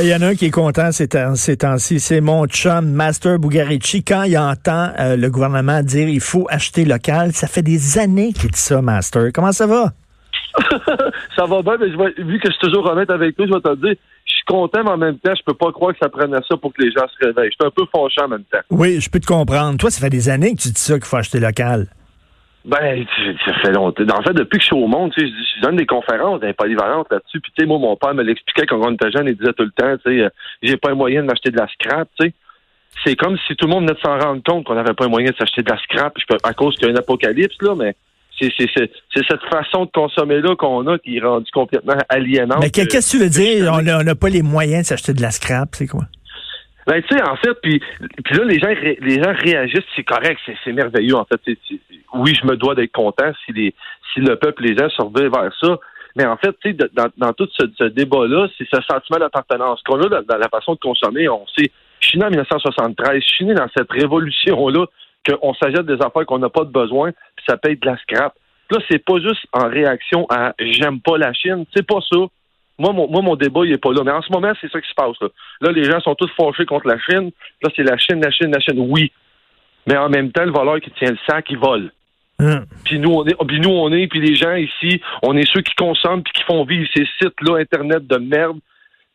Il y en a un qui est content ces temps-ci, c'est mon chum Master Bugarici. Quand il entend euh, le gouvernement dire il faut acheter local, ça fait des années qu'il dit ça, Master. Comment ça va? ça va bien, mais je vu que je suis toujours honnête avec toi, je vais te dire, je suis content, mais en même temps, je peux pas croire que ça prenne à ça pour que les gens se réveillent. Je suis un peu fâché en même temps. Oui, je peux te comprendre. Toi, ça fait des années que tu dis ça qu'il faut acheter local. Ben, ça fait longtemps. En fait, depuis que je suis au monde, tu sais, je donne des conférences, des polyvalentes là-dessus. Puis, tu sais, moi, mon père me l'expliquait quand on était jeune. Il disait tout le temps, tu sais, euh, j'ai pas un moyen de m'acheter de la scrap, tu sais. C'est comme si tout le monde venait de s'en rendre compte qu'on n'avait pas un moyen de s'acheter de la scrap. à cause qu'il y a un apocalypse, là, mais c'est cette façon de consommer-là qu'on a qui est rendue complètement aliénante. Mais qu'est-ce que tu veux dire? On n'a pas les moyens de s'acheter de la scrap, c'est quoi? Ben, tu sais, en fait, puis, puis là, les gens, les gens réagissent, c'est correct, c'est merveilleux, en fait. oui, je me dois d'être content si, les, si le peuple, les gens surveillent vers ça. Mais en fait, tu sais, dans, dans, tout ce, débat-là, c'est ce sentiment d'appartenance qu'on a dans, la façon de consommer. On sait, je suis né en 1973, je suis né dans cette révolution-là qu'on s'ajoute des affaires qu'on n'a pas de besoin, puis ça paye de la scrap. Là, c'est pas juste en réaction à j'aime pas la Chine, c'est pas ça. Moi mon, moi, mon débat, il est pas là. Mais en ce moment, c'est ça qui se passe. Là. là, les gens sont tous fâchés contre la Chine. Là, c'est la Chine, la Chine, la Chine. Oui. Mais en même temps, le voleur qui tient le sac, il vole. Hein. Puis nous, on est, puis nous, on est, puis les gens ici, on est ceux qui consomment puis qui font vivre ces sites-là, Internet de merde.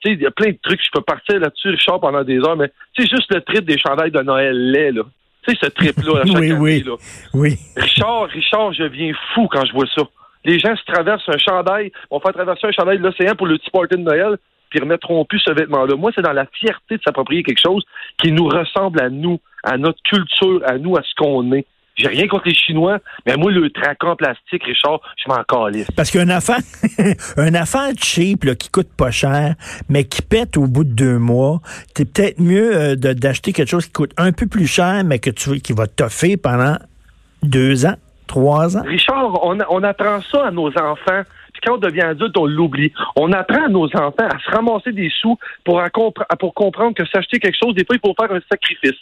Tu sais, il y a plein de trucs, je peux partir là-dessus, Richard, pendant des heures, mais c'est juste le trip des chandails de Noël lait, là. Tu sais, ce trip-là, à chaque oui, oui, oui. Richard, Richard, je viens fou quand je vois ça. Les gens se traversent un chandail, vont faire traverser un chandail de l'océan pour le petit party de Noël, puis remettront plus ce vêtement-là. Moi, c'est dans la fierté de s'approprier quelque chose qui nous ressemble à nous, à notre culture, à nous, à ce qu'on est. J'ai rien contre les Chinois, mais moi, le tracant plastique, Richard, je m'en calisse. Parce qu'un affaire, un affaire cheap, là, qui coûte pas cher, mais qui pète au bout de deux mois, c'est peut-être mieux euh, d'acheter quelque chose qui coûte un peu plus cher, mais que tu, qui va toffer pendant deux ans, trois ans. Richard, on, on apprend ça à nos enfants. Puis quand on devient adulte, on l'oublie. On apprend à nos enfants à se ramasser des sous pour, pour comprendre que s'acheter quelque chose, des fois, il faut faire un sacrifice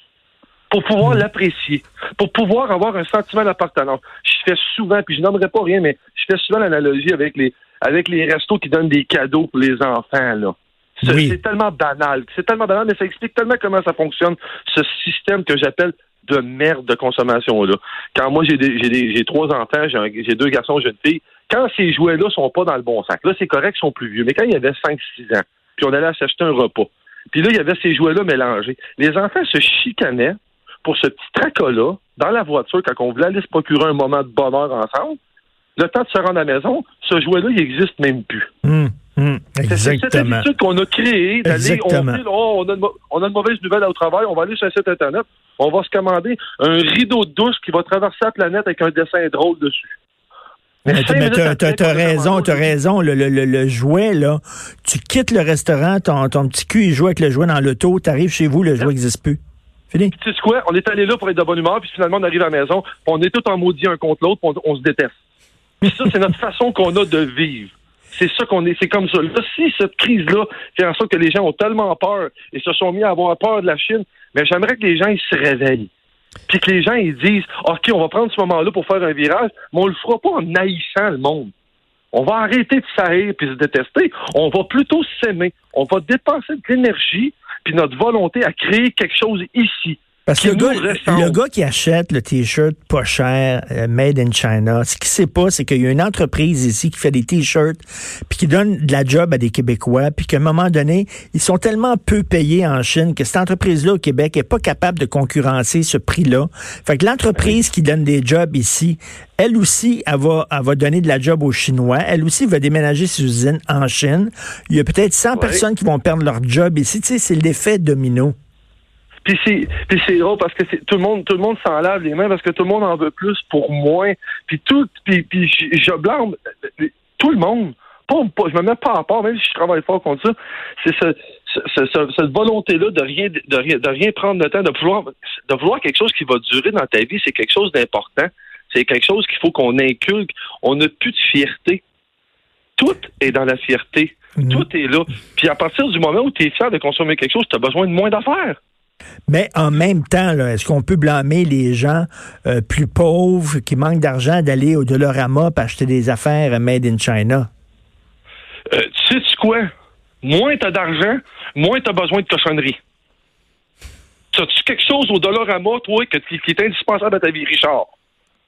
pour pouvoir l'apprécier, pour pouvoir avoir un sentiment d'appartenance. Je fais souvent, puis je n'aimerais pas rien, mais je fais souvent l'analogie avec les avec les restos qui donnent des cadeaux pour les enfants là. C'est tellement banal, c'est tellement banal, mais ça explique tellement comment ça fonctionne ce système que j'appelle de merde de consommation là. Quand moi j'ai j'ai j'ai trois enfants, j'ai deux garçons, j'ai une fille. Quand ces jouets là sont pas dans le bon sac, là c'est correct, ils sont plus vieux. Mais quand il y avait 5-6 ans, puis on allait s'acheter un repas, puis là il y avait ces jouets là mélangés, les enfants se chicanaient pour ce petit tracas-là, dans la voiture, quand on voulait aller se procurer un moment de bonheur ensemble, le temps de se rendre à la maison, ce jouet-là, il n'existe même plus. Hum, hum, c'est cette habitude qu'on a créée d'aller, on, oh, on, a une, on, a une, mauvaise nouvelle au travail, on va aller sur un site Internet, on va se commander un rideau de douche qui va traverser la planète avec un dessin drôle dessus. Mais, tu as, raison, tu as raison. Le, le, le, jouet, là, tu quittes le restaurant, ton, ton petit cul, il joue avec le jouet dans l'auto, tu arrives chez vous, le jouet n'existe plus. Tu sais quoi? On est allé là pour être de bonne humeur, puis finalement, on arrive à la maison, on est tout en maudit un contre l'autre, on, on, se déteste. Puis ça, c'est notre façon qu'on a de vivre. C'est ça qu'on est, c'est comme ça. Là, si cette crise-là fait en sorte que les gens ont tellement peur et se sont mis à avoir peur de la Chine, mais j'aimerais que les gens ils se réveillent. Puis que les gens ils disent OK, on va prendre ce moment-là pour faire un virage, mais on le fera pas en haïssant le monde. On va arrêter de s'haïr puis se détester. On va plutôt s'aimer. On va dépenser de l'énergie puis notre volonté à créer quelque chose ici. Parce que le gars, qui achète le T-shirt pas cher, euh, made in China, ce qu'il sait pas, c'est qu'il y a une entreprise ici qui fait des T-shirts, puis qui donne de la job à des Québécois, puis qu'à un moment donné, ils sont tellement peu payés en Chine que cette entreprise-là au Québec est pas capable de concurrencer ce prix-là. Fait que l'entreprise qui donne des jobs ici, elle aussi, elle va, elle va donner de la job aux Chinois. Elle aussi va déménager ses usines en Chine. Il y a peut-être 100 personnes qui vont perdre leur job ici. Tu sais, c'est l'effet domino. Puis c'est puis c'est drôle parce que c'est tout le monde tout le monde s'en lave les mains parce que tout le monde en veut plus pour moins. Puis tout puis, puis je, blâme tout le monde. Pas, je me mets pas à part, même si je travaille fort contre ça. C'est ce, cette volonté-là de rien, de rien, de rien prendre le temps, de vouloir, de vouloir quelque chose qui va durer dans ta vie, c'est quelque chose d'important. C'est quelque chose qu'il faut qu'on inculque. On n'a plus de fierté. Tout est dans la fierté. Mhm. Tout est là. Puis à partir du moment où tu es fier de consommer quelque chose, tu as besoin de moins d'affaires. Mais en même temps, est-ce qu'on peut blâmer les gens euh, plus pauvres qui manquent d'argent d'aller au Dolorama pour acheter des affaires made in China? Euh, tu sais quoi? Moins tu as d'argent, moins tu as besoin de cochonnerie. As-tu quelque chose au Dolorama, toi, qui, est indispensable à ta vie, Richard?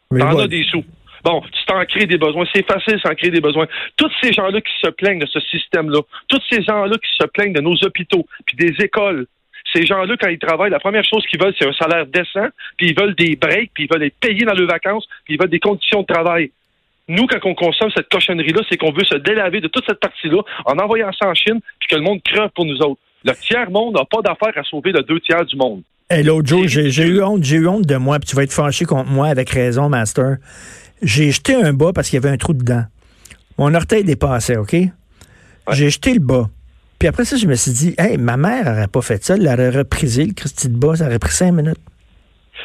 T'en as des sous. Bon, tu t'en crées des besoins. C'est facile s'en créer des besoins. Tous ces gens-là qui se plaignent de ce système-là, tous ces gens-là qui se plaignent de nos hôpitaux, puis des écoles, ces gens-là, quand ils travaillent, la première chose qu'ils veulent, c'est un salaire décent, puis ils veulent des breaks, puis ils veulent être payés dans leurs vacances, puis ils veulent des conditions de travail. Nous, quand on consomme cette cochonnerie-là, c'est qu'on veut se délaver de toute cette partie-là en envoyant ça en Chine, puis que le monde crève pour nous autres. Le tiers-monde n'a pas d'affaire à sauver le deux tiers du monde. Et l'autre jour, j'ai eu honte, j'ai eu honte de moi, puis tu vas être fâché contre moi avec raison, Master. J'ai jeté un bas parce qu'il y avait un trou dedans. Mon orteil dépassait, OK? J'ai jeté le bas. Puis après ça, je me suis dit, hey, ma mère n'aurait pas fait ça, elle aurait reprisé le Christy de bas, ça aurait pris cinq minutes.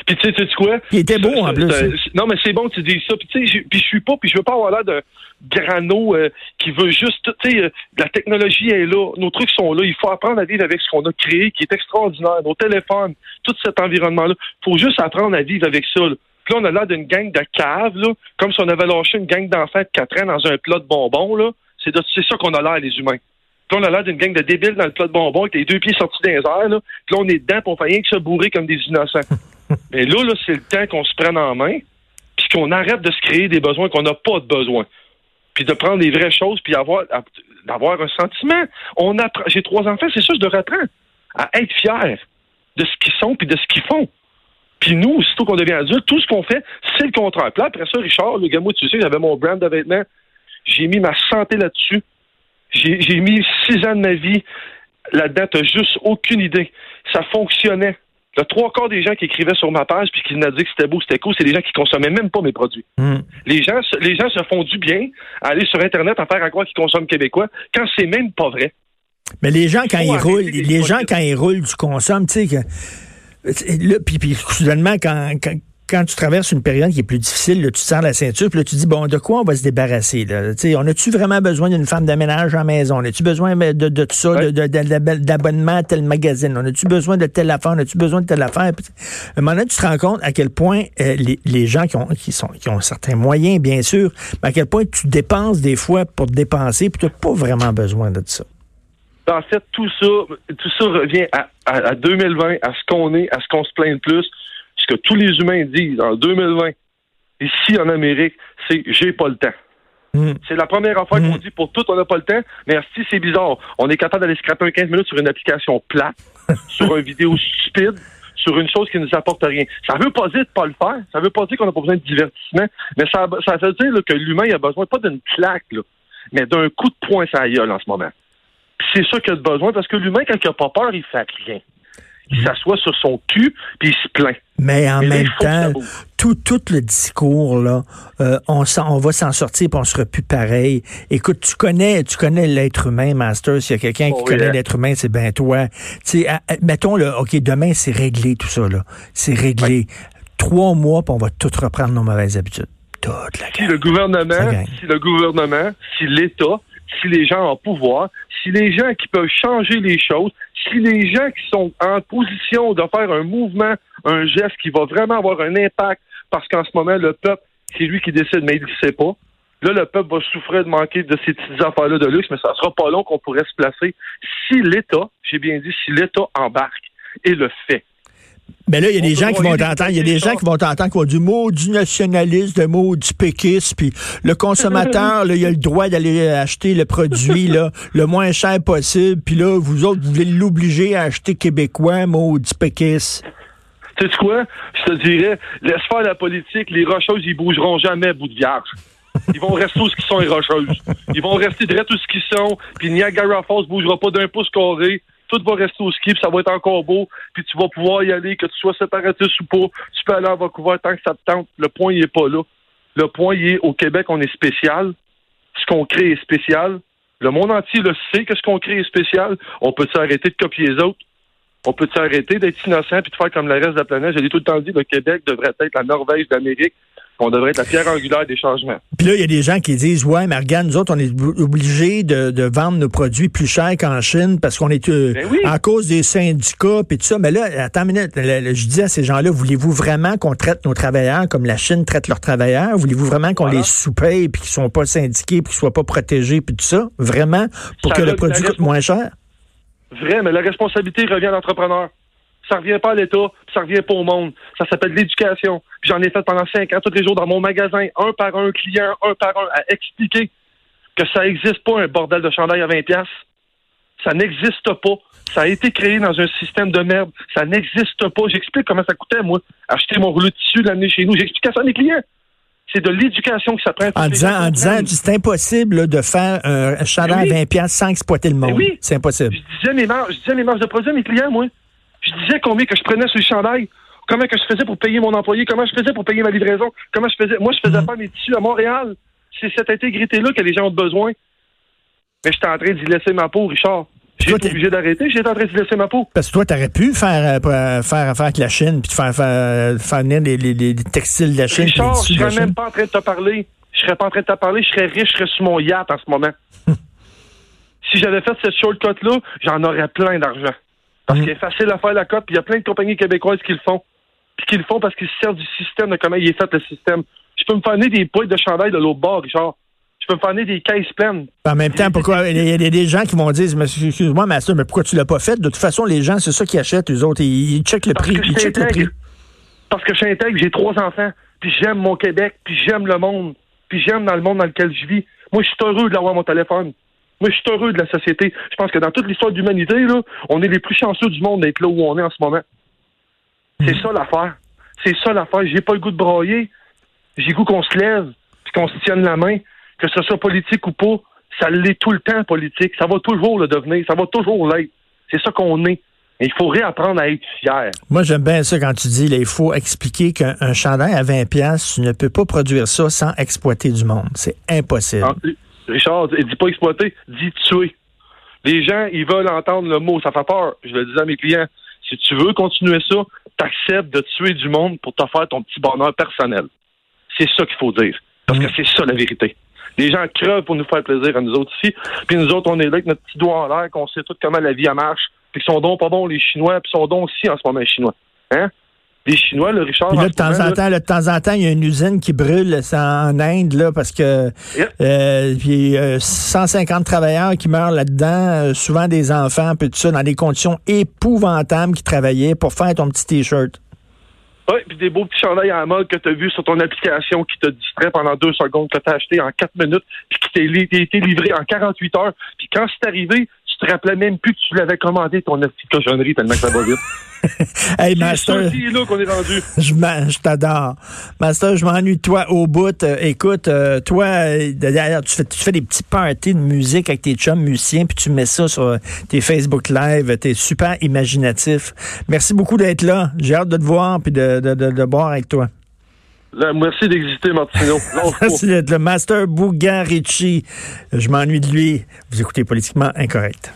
Puis tu sais, tu sais quoi? Il était beau en plus. non, mais c'est bon que tu dis ça. Puis tu sais, je suis pas, puis je veux pas avoir l'air de grano euh, qui veut juste, tu sais, euh, la technologie est là, nos trucs sont là. Il faut apprendre à vivre avec ce qu'on a créé, qui est extraordinaire. Nos téléphones, tout cet environnement-là. Il faut juste apprendre à vivre avec ça. Là. Puis là, on a l'air d'une gang de caves, là, comme si on avait lâché une gang d'enfants de 4 ans dans un plat de bonbons. Là. C'est, ça qu'on a l'air, les humains. Puis là, on a l'air d'une gang de débiles dans le plat de bonbons avec les deux pieds sortis des airs. Là. Puis là, on est dedans, pour on fait rien que se bourrer comme des innocents. Mais là, là c'est le temps qu'on se prenne en main, puis qu'on arrête de se créer des besoins qu'on n'a pas de besoin. Puis de prendre les vraies choses, puis avoir, d'avoir un sentiment. On J'ai trois enfants, c'est ça, je leur apprends à être fier de ce qu'ils sont puis de ce qu'ils font. Puis nous, aussitôt qu'on devient adulte, tout ce qu'on fait, c'est le contraire. Puis là, après ça, Richard, le gars, moi, tu sais, j'avais mon brand de vêtements. J'ai mis ma santé là-dessus. J'ai mis six ans de ma vie là-dedans. T'as juste aucune idée. Ça fonctionnait. Le trois quarts des gens qui écrivaient sur ma page puis qui m'ont dit que c'était beau, c'était cool, c'est des gens qui consommaient même pas mes produits. Hmm. Les gens, les gens se font du bien à aller sur Internet à faire à croire qu'ils consomment québécois quand c'est même pas vrai. Mais les gens, quand ils roulent, les gens, quand ils roulent, tu consommes, tu sais, que Là, puis, puis soudainement, quand, quand, tu traverses une période qui est plus difficile, tu te sers la ceinture, puis là, tu dis, bon, de quoi on va se débarrasser? Là? on a-tu vraiment besoin d'une femme d'aménage en maison? On a-tu besoin de, de, tout ça, d'abonnement à tel magazine? On a-tu besoin de telle affaire? On a-tu besoin de telle affaire? Puis, à un moment donné, tu te rends compte à quel point euh, les, les, gens qui ont, qui, sont, qui ont certains moyens, bien sûr, mais à quel point tu dépenses des fois pour te dépenser, puis tu n'as pas vraiment besoin de ça en fait, tout ça, tout ça revient à, 2020, à ce qu'on est, à ce qu'on se plaint le plus. Que tous les humains disent en 2020, ici en Amérique, c'est j'ai pas le temps. Hmm. C'est la première fois qu'on hmm. dit pour tout, on n'a pas le temps. Mais si c'est bizarre, on est capable d'aller scraper un 15 minutes sur une application plate, sur une vidéo stupide, sur une chose qui ne nous apporte rien. Ça veut pas dire de pas le faire. Ça veut pas dire qu'on n'a pas besoin de divertissement. Mais ça, ça veut dire que l'humain a besoin pas d'une claque, mais d'un coup de poing gueule en ce moment c'est ça qu'il a besoin parce que l'humain, quand il n'a pas peur, il fait rien. Il s'assoit sur son cul puis il se plaint. Mais en même temps, tout, tout le discours là, euh, on, on va s'en sortir, puis on sera plus pareil. Écoute, tu connais, tu connais l'être humain, Master. S'il y a quelqu'un qui oh, connaît l'être humain, c'est bien toi. Tu mettons là, ok, demain c'est réglé tout ça là, c'est réglé. Trois mois, puis on va tout reprendre nos mauvaises habitudes. Toute la si le gouvernement, si le gouvernement, si l'État, si les gens en pouvoir, si les gens qui peuvent changer les choses, si les gens qui sont en position de faire un mouvement, un geste qui va vraiment avoir un impact, parce qu'en ce moment, le peuple, c'est lui qui décide, mais il ne sait pas. Là, le peuple va souffrir de manquer de ces petites affaires-là de luxe, mais ça sera pas long qu'on pourrait se placer si l'État, j'ai bien dit, si l'État embarque et le fait. Mais là, il y a des gens qui vont t'entendre, il y a des gens qui vont t'entendre qui vont du mot du nationaliste, le mot du péquiste, puis le consommateur, là, il a le droit d'aller acheter le produit là, le moins cher possible, puis là, vous autres, vous voulez l'obliger à acheter québécois, mot du péquiste. Tu sais quoi? Je te dirais, laisse faire la politique, les rocheuses, ils bougeront jamais bout de vierge. Ils vont rester où ce qu'ils sont, les rocheuses. Ils vont rester direct où ce qu'ils sont, puis Niagara Falls bougera pas d'un pouce carré tout va rester au ski, puis ça va être encore beau, puis tu vas pouvoir y aller, que tu sois séparatiste ou pas, tu peux aller à Vancouver tant que ça te tente. Le point, il est pas là. Le point, il est au Québec, on est spécial. Ce qu'on crée est spécial. Le monde entier le sait que ce qu'on crée est spécial. On peut s'arrêter de copier les autres. On peut s'arrêter d'être innocent puis de faire comme le reste de la planète. J'ai tout le temps dit le Québec devrait être la Norvège d'Amérique. On devrait être la pierre angulaire des changements. Puis là, il y a des gens qui disent Ouais, mais regarde, nous autres, on est obligés de, vendre nos produits plus chers qu'en Chine parce qu'on est euh, ben à cause des syndicats puis tout ça. Mais là, attends une minute, je dis à ces gens-là, voulez-vous vraiment qu'on traite nos travailleurs comme la Chine traite leurs travailleurs? Voulez-vous vraiment qu'on les sous-paye puis qu'ils ne soient pas syndiqués puis qu'ils soient pas protégés puis tout ça? Vraiment? Pour que le produit coûte moins cher? Vrai, mais la responsabilité revient à l'entrepreneur. Ça revient pas à l'État, ça revient pas au monde. Ça s'appelle l'éducation. J'en ai fait pendant cinq ans, tous les jours, dans mon magasin, un par un client, un par un, à expliquer que ça n'existe pas un bordel de chandail à 20 pièces. Ça n'existe pas. Ça a été créé dans un système de merde. Ça n'existe pas. J'explique comment ça coûtait, moi, acheter mon rouleau de tissu, l'amener chez nous. J'explique ça à mes clients. C'est de l'éducation que ça prend. En disant, en disant, c'est impossible de faire un chandail à 20 sans exploiter le monde. oui. C'est impossible. Je disais mes marges, je disais mes marges de produits à mes clients, moi. Je disais combien que je prenais sur le chandail, comment que je faisais pour payer mon employé, comment je faisais pour payer ma livraison, comment je faisais. Moi, je faisais mm. pas mes tissus à Montréal. C'est cette intégrité-là que les gens ont besoin. Mais j'étais en train d'y laisser ma peau, Richard. J'ai été obligé d'arrêter, j'étais en train d'y laisser ma peau. Parce que toi, t'aurais pu faire, euh, faire affaire avec la Chine, puis faire, faire, faire venir les, textiles de la Chine. Richard, je serais même pas en train de te parler. Je serais pas en train de te parler, je serais riche, je serais sur mon yacht en ce moment. si j'avais fait cette shortcut-là, j'en aurais plein d'argent. Parce mm. qu'il est facile à faire la cote, puis il y a plein de compagnies québécoises qui le font. Puis qui le font parce qu'ils se servent du système, de comment il est fait le système. Je peux me faire des poils de chandail de l'autre bord, Richard. Je peux me faire des caisses pleines. En même temps, pourquoi il y, a des gens qui vont dire Excuse-moi, Master, mais pourquoi tu l'as pas fait? De toute façon, les gens, c'est ça qu'ils achètent, les autres. Ils, checkent le prix. Ils checkent le prix. Parce que je suis intègre, j'ai trois enfants, puis j'aime mon Québec, puis j'aime le monde, puis j'aime dans le monde dans lequel je vis. Moi, je suis heureux de l'avoir mon téléphone. Moi, je suis heureux de la société. Je pense que dans toute l'histoire de l'humanité, on est les plus chanceux du monde d'être là où on est en ce moment. C'est hmm. ça l'affaire. C'est ça l'affaire. J'ai pas le goût de broyer. J'ai le goût qu'on se lève, puis qu'on se tienne la main, que ce soit politique ou pas. Ça l'est tout le temps politique. Ça va toujours le devenir. Ça va toujours l'être. C'est ça qu'on est. il faut réapprendre à être fier. Moi, j'aime bien ça quand tu dis, il faut expliquer qu'un chandail à 20 pièces, tu ne peux pas produire ça sans exploiter du monde. C'est impossible. Richard, il dit pas exploiter, dit tuer. Les gens, ils veulent entendre le mot, ça fait peur. Je le dis à mes clients. Si tu veux continuer ça, t'acceptes de tuer du monde pour te faire ton petit bonheur personnel. C'est ça qu'il faut dire. Parce que mm. c'est ça la vérité. Les gens crevent pour nous faire plaisir à nous autres ici. Puis nous autres, on est là avec notre petit doigt en l'air, qu'on sait tout comment la vie marche. Puis qu'ils sont donc pas bons les Chinois, puis sont donc aussi en ce moment les Chinois. Hein? Les Chinois, le Richard. Puis là, de temps en temps, de temps en temps, il y a une usine qui brûle en Inde là parce que euh, puis 150 euh, travailleurs qui meurent là-dedans, euh, souvent des enfants, puis tout ça dans des conditions épouvantables qui travaillaient pour faire ton petit t-shirt. Oui, puis des beaux petits chandails à mode que tu as vu sur ton application qui te distrait pendant deux secondes, que tu as acheté en quatre minutes, puis qui t'a été livré en 48 heures. Puis quand c'est arrivé, tu te rappelais même plus que tu l'avais commandé, ton petite cochonnerie, tellement que ça va vite. hey, Master. là qu'on est rendu. Je, je t'adore. Master, je m'ennuie de toi au bout. Euh, écoute, euh, toi, euh, d'ailleurs, tu fais, tu fais des petits parties de musique avec tes chums musiciens, puis tu mets ça sur tes Facebook Live. T'es super imaginatif. Merci beaucoup d'être là. J'ai hâte de te voir puis de, de, de, de boire avec toi. Merci d'exister, Martino. merci d'être le Master Bugarici. Je m'ennuie de lui. Vous écoutez Politiquement Incorrect.